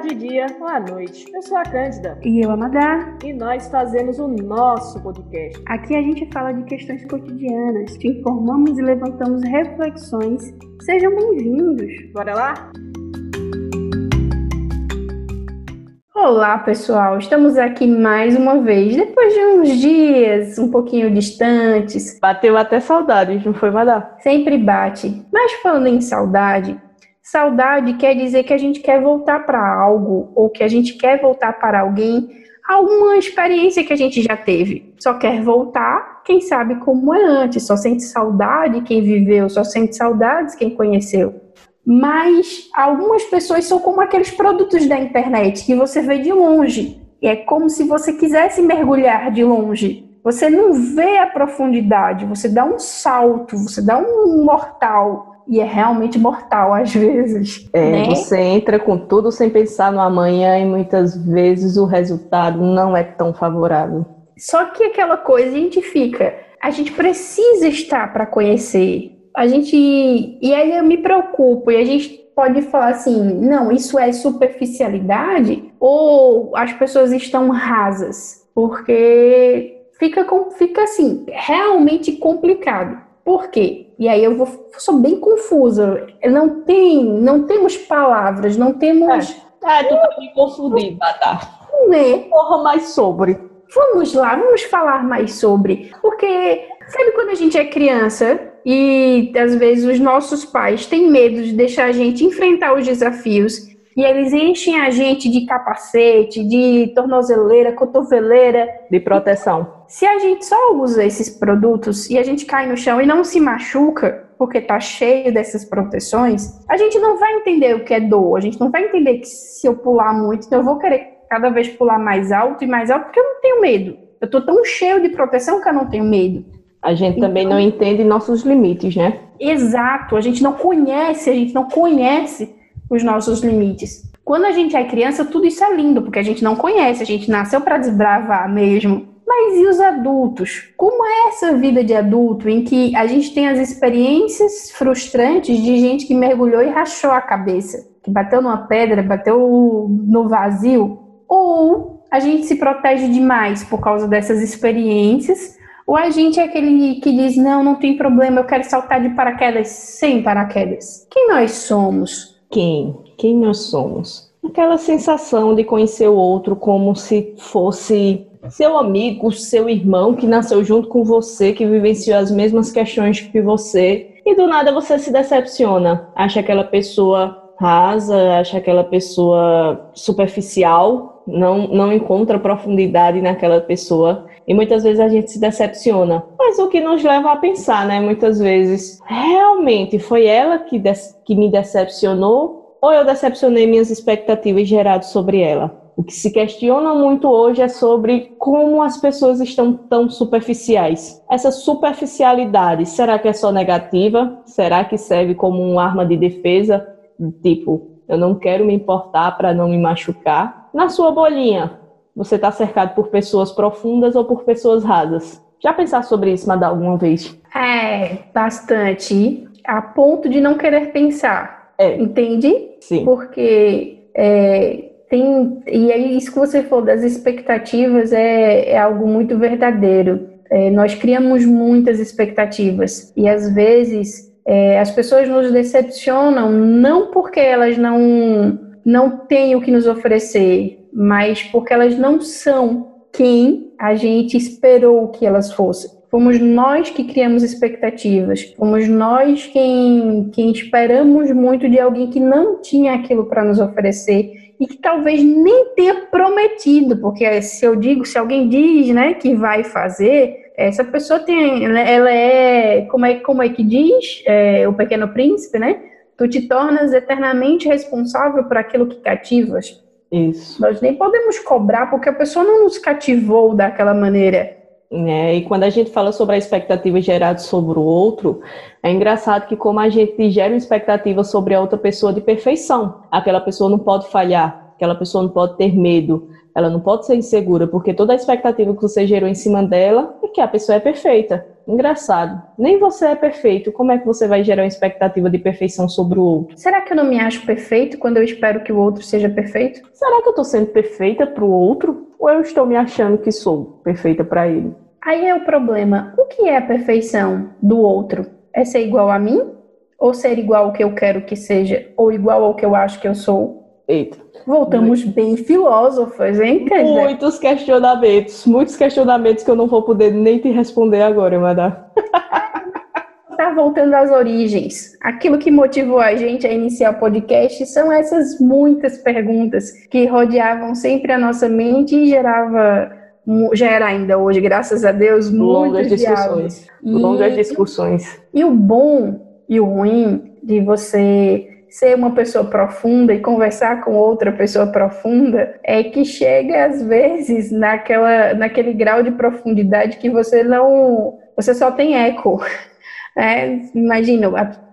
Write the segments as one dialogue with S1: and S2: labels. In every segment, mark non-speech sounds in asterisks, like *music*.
S1: de dia ou à noite. Eu sou a Cândida.
S2: E eu, a Madá.
S1: E nós fazemos o nosso podcast.
S2: Aqui a gente fala de questões cotidianas, te informamos e levantamos reflexões. Sejam bem-vindos.
S1: Bora lá?
S2: Olá, pessoal. Estamos aqui mais uma vez, depois de uns dias um pouquinho distantes.
S1: Bateu até saudade, não foi, Madá?
S2: Sempre bate. Mas falando em saudade, saudade quer dizer que a gente quer voltar para algo ou que a gente quer voltar para alguém, alguma experiência que a gente já teve. Só quer voltar, quem sabe como é antes. Só sente saudade quem viveu, só sente saudades quem conheceu mas algumas pessoas são como aqueles produtos da internet que você vê de longe. E é como se você quisesse mergulhar de longe. Você não vê a profundidade, você dá um salto, você dá um mortal. E é realmente mortal às vezes.
S1: É,
S2: né?
S1: você entra com tudo sem pensar no amanhã e muitas vezes o resultado não é tão favorável.
S2: Só que aquela coisa a gente fica, a gente precisa estar para conhecer, a gente. E aí eu me preocupo, e a gente pode falar assim: não, isso é superficialidade, ou as pessoas estão rasas, porque fica, fica assim, realmente complicado. Por quê? E aí eu vou, sou bem confusa. Não tem, não temos palavras, não temos.
S1: É, é tu tá me confundindo, Tata.
S2: Né?
S1: Porra mais sobre.
S2: Vamos lá, vamos falar mais sobre. Porque, sabe quando a gente é criança e às vezes os nossos pais têm medo de deixar a gente enfrentar os desafios e eles enchem a gente de capacete, de tornozeleira, cotoveleira.
S1: De proteção.
S2: Se a gente só usa esses produtos e a gente cai no chão e não se machuca, porque tá cheio dessas proteções, a gente não vai entender o que é dor. A gente não vai entender que se eu pular muito, então eu vou querer cada vez pular mais alto e mais alto, porque eu não tenho medo. Eu tô tão cheio de proteção que eu não tenho medo.
S1: A gente também então, não entende nossos limites, né?
S2: Exato, a gente não conhece, a gente não conhece os nossos limites. Quando a gente é criança, tudo isso é lindo, porque a gente não conhece, a gente nasceu para desbravar mesmo. Mas e os adultos? Como é essa vida de adulto em que a gente tem as experiências frustrantes de gente que mergulhou e rachou a cabeça, que bateu numa pedra, bateu no vazio? Ou a gente se protege demais por causa dessas experiências ou a gente é aquele que diz: não, não tem problema, eu quero saltar de paraquedas sem paraquedas. Quem nós somos?
S1: Quem? Quem nós somos? Aquela sensação de conhecer o outro como se fosse seu amigo, seu irmão que nasceu junto com você, que vivenciou as mesmas questões que você, e do nada você se decepciona, acha aquela pessoa rasa, acha aquela pessoa superficial, não, não encontra profundidade naquela pessoa e muitas vezes a gente se decepciona. Mas o que nos leva a pensar, né? Muitas vezes, realmente foi ela que, que me decepcionou ou eu decepcionei minhas expectativas geradas sobre ela? O que se questiona muito hoje é sobre como as pessoas estão tão superficiais. Essa superficialidade, será que é só negativa? Será que serve como uma arma de defesa? Tipo, eu não quero me importar para não me machucar. Na sua bolinha, você está cercado por pessoas profundas ou por pessoas rasas. Já pensar sobre isso, Madá, alguma vez?
S2: É, bastante. A ponto de não querer pensar.
S1: É.
S2: Entende?
S1: Sim.
S2: Porque é, tem. E aí, isso que você falou das expectativas é, é algo muito verdadeiro. É, nós criamos muitas expectativas e às vezes é, as pessoas nos decepcionam não porque elas não não têm o que nos oferecer, mas porque elas não são quem a gente esperou que elas fossem. Fomos nós que criamos expectativas, fomos nós quem, quem esperamos muito de alguém que não tinha aquilo para nos oferecer e que talvez nem tenha prometido, porque se eu digo, se alguém diz, né, que vai fazer, essa pessoa tem, ela é, como é, como é que diz, é, o Pequeno Príncipe, né? Tu te tornas eternamente responsável por aquilo que cativas.
S1: Isso.
S2: Nós nem podemos cobrar porque a pessoa não nos cativou daquela maneira.
S1: É, e quando a gente fala sobre a expectativa gerada sobre o outro, é engraçado que como a gente gera uma expectativa sobre a outra pessoa de perfeição, aquela pessoa não pode falhar, aquela pessoa não pode ter medo, ela não pode ser insegura, porque toda a expectativa que você gerou em cima dela é que a pessoa é perfeita. Engraçado. Nem você é perfeito. Como é que você vai gerar uma expectativa de perfeição sobre o outro?
S2: Será que eu não me acho perfeito quando eu espero que o outro seja perfeito?
S1: Será que eu tô sendo perfeita para o outro? Ou eu estou me achando que sou perfeita para ele?
S2: Aí é o problema. O que é a perfeição do outro? É ser igual a mim? Ou ser igual ao que eu quero que seja? Ou igual ao que eu acho que eu sou?
S1: Eita.
S2: Voltamos Muito. bem filósofas, hein,
S1: Kézia? Muitos questionamentos, muitos questionamentos que eu não vou poder nem te responder agora, Madá. *laughs*
S2: tá voltando às origens. Aquilo que motivou a gente a iniciar o podcast são essas muitas perguntas que rodeavam sempre a nossa mente e gerava gera ainda hoje, graças a Deus,
S1: longas discussões. E, longas discussões.
S2: E o bom e o ruim de você ser uma pessoa profunda e conversar com outra pessoa profunda é que chega às vezes naquela, naquele grau de profundidade que você não você só tem eco. *laughs* É, imagina,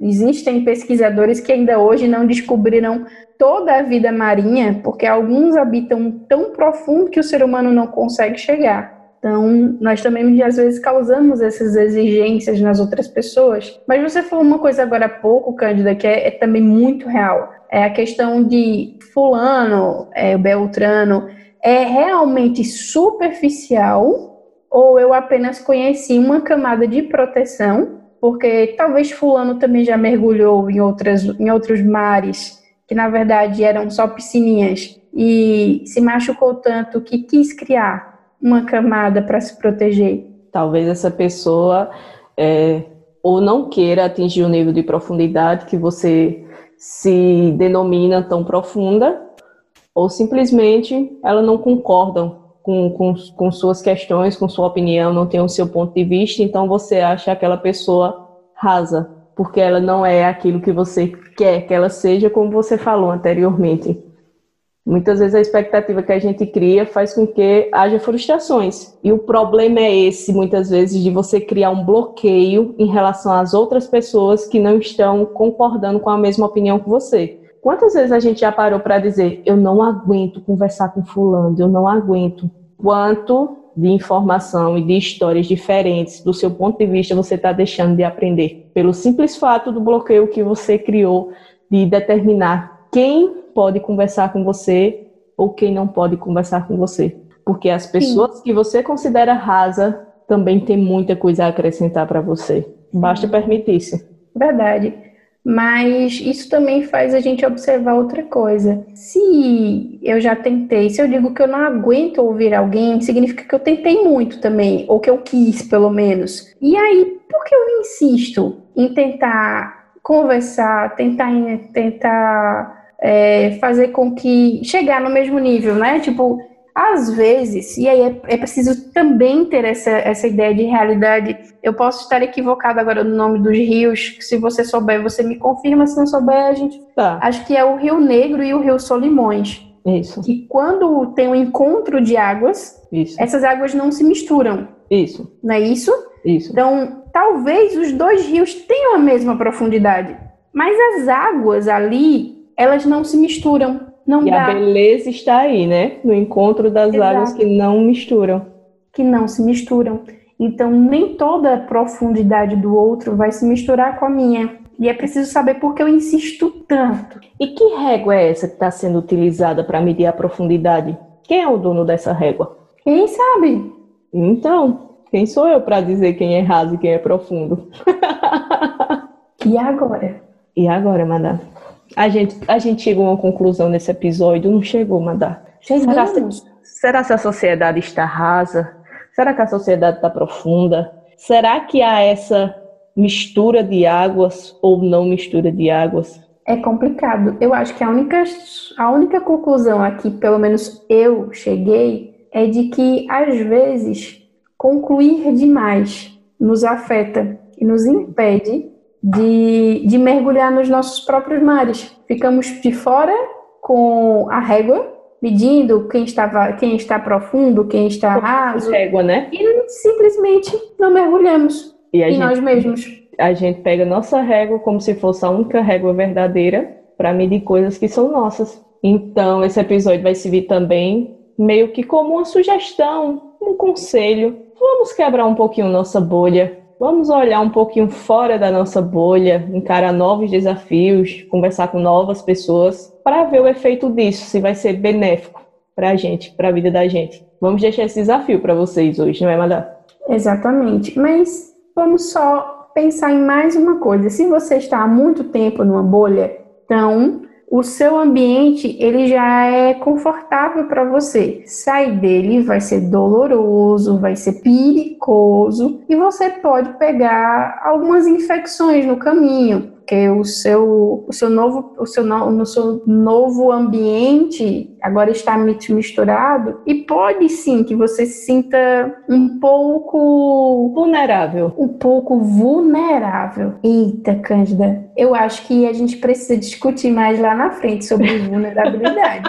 S2: existem pesquisadores que ainda hoje não descobriram toda a vida marinha, porque alguns habitam tão profundo que o ser humano não consegue chegar. Então, nós também às vezes causamos essas exigências nas outras pessoas. Mas você falou uma coisa agora há pouco, Cândida, que é, é também muito real. É a questão de fulano, é, Beltrano, é realmente superficial ou eu apenas conheci uma camada de proteção, porque talvez fulano também já mergulhou em, outras, em outros mares que na verdade eram só piscininhas e se machucou tanto que quis criar uma camada para se proteger?
S1: Talvez essa pessoa é, ou não queira atingir o nível de profundidade que você se denomina tão profunda, ou simplesmente ela não concorda com, com, com suas questões, com sua opinião, não tem o seu ponto de vista, então você acha aquela pessoa rasa, porque ela não é aquilo que você quer que ela seja, como você falou anteriormente. Muitas vezes a expectativa que a gente cria faz com que haja frustrações. E o problema é esse, muitas vezes, de você criar um bloqueio em relação às outras pessoas que não estão concordando com a mesma opinião que você. Quantas vezes a gente já parou para dizer, eu não aguento conversar com fulano, eu não aguento. Quanto de informação e de histórias diferentes do seu ponto de vista você está deixando de aprender? Pelo simples fato do bloqueio que você criou de determinar quem pode conversar com você ou quem não pode conversar com você. Porque as pessoas Sim. que você considera rasa também tem muita coisa a acrescentar para você. Basta permitir-se.
S2: Verdade. Mas isso também faz a gente observar outra coisa. Se eu já tentei, se eu digo que eu não aguento ouvir alguém, significa que eu tentei muito também, ou que eu quis, pelo menos. E aí, por que eu insisto em tentar conversar, tentar, tentar é, fazer com que chegar no mesmo nível, né? Tipo, às vezes, e aí é, é, preciso também ter essa, essa ideia de realidade. Eu posso estar equivocado agora no nome dos rios, se você souber, você me confirma, se não souber, a gente. Tá. Acho que é o Rio Negro e o Rio Solimões.
S1: Isso.
S2: Que quando tem um encontro de águas, isso. essas águas não se misturam.
S1: Isso.
S2: Não é isso?
S1: Isso.
S2: Então, talvez os dois rios tenham a mesma profundidade, mas as águas ali elas não se misturam. Não
S1: e
S2: dá.
S1: a beleza está aí, né? No encontro das Exato. águas que não misturam.
S2: Que não se misturam. Então, nem toda a profundidade do outro vai se misturar com a minha. E é preciso saber por que eu insisto tanto.
S1: E que régua é essa que está sendo utilizada para medir a profundidade? Quem é o dono dessa régua?
S2: Quem sabe?
S1: Então, quem sou eu para dizer quem é raso e quem é profundo? *laughs*
S2: e agora?
S1: E agora, madame? A gente, a gente chegou a uma conclusão nesse episódio, não chegou, Madá? Será, será que a sociedade está rasa? Será que a sociedade está profunda? Será que há essa mistura de águas ou não mistura de águas?
S2: É complicado. Eu acho que a única, a única conclusão aqui, pelo menos eu cheguei, é de que às vezes concluir demais nos afeta e nos impede de, de mergulhar nos nossos próprios mares. Ficamos de fora com a régua, medindo quem, estava, quem está profundo, quem está raso.
S1: Régua, né?
S2: E simplesmente não mergulhamos e em gente, nós mesmos.
S1: A gente pega nossa régua como se fosse a única régua verdadeira para medir coisas que são nossas. Então, esse episódio vai servir também meio que como uma sugestão, um conselho. Vamos quebrar um pouquinho nossa bolha Vamos olhar um pouquinho fora da nossa bolha, encarar novos desafios, conversar com novas pessoas, para ver o efeito disso, se vai ser benéfico para a gente, para a vida da gente. Vamos deixar esse desafio para vocês hoje, não é, Madá?
S2: Exatamente. Mas vamos só pensar em mais uma coisa. Se você está há muito tempo numa bolha, então o seu ambiente ele já é confortável para você. Sair dele vai ser doloroso, vai ser perigoso e você pode pegar algumas infecções no caminho porque o seu, o seu novo, o seu, no seu novo ambiente agora está misturado e pode sim que você se sinta um pouco
S1: vulnerável,
S2: um pouco vulnerável. Eita, Cândida, eu acho que a gente precisa discutir mais lá na frente sobre *laughs* vulnerabilidade.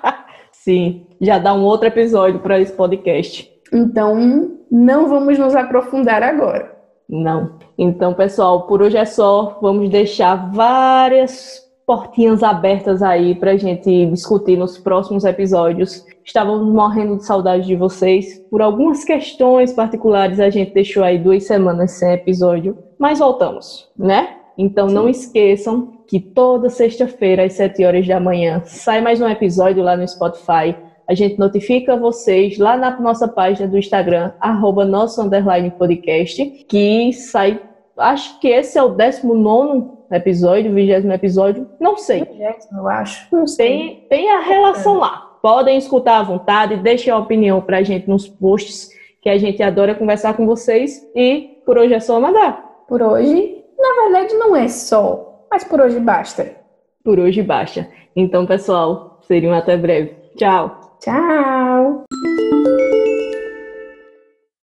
S2: *laughs*
S1: sim, já dá um outro episódio para esse podcast.
S2: Então, não vamos nos aprofundar agora.
S1: Não. Então, pessoal, por hoje é só. Vamos deixar várias portinhas abertas aí para a gente discutir nos próximos episódios. Estávamos morrendo de saudade de vocês. Por algumas questões particulares, a gente deixou aí duas semanas sem episódio, mas voltamos, né? Então, Sim. não esqueçam que toda sexta-feira, às 7 horas da manhã, sai mais um episódio lá no Spotify a gente notifica vocês lá na nossa página do Instagram, arroba nosso underline podcast, que sai. Acho que esse é o 19 episódio, 20 episódio, não sei.
S2: 20, eu acho.
S1: Não sei. Tem, tem a relação lá. Podem escutar à vontade, deixem a opinião pra gente nos posts, que a gente adora conversar com vocês. E por hoje é só mandar.
S2: Por hoje, na verdade, não é só, mas por hoje basta.
S1: Por hoje basta. Então, pessoal, seriam até breve. Tchau.
S2: Ciao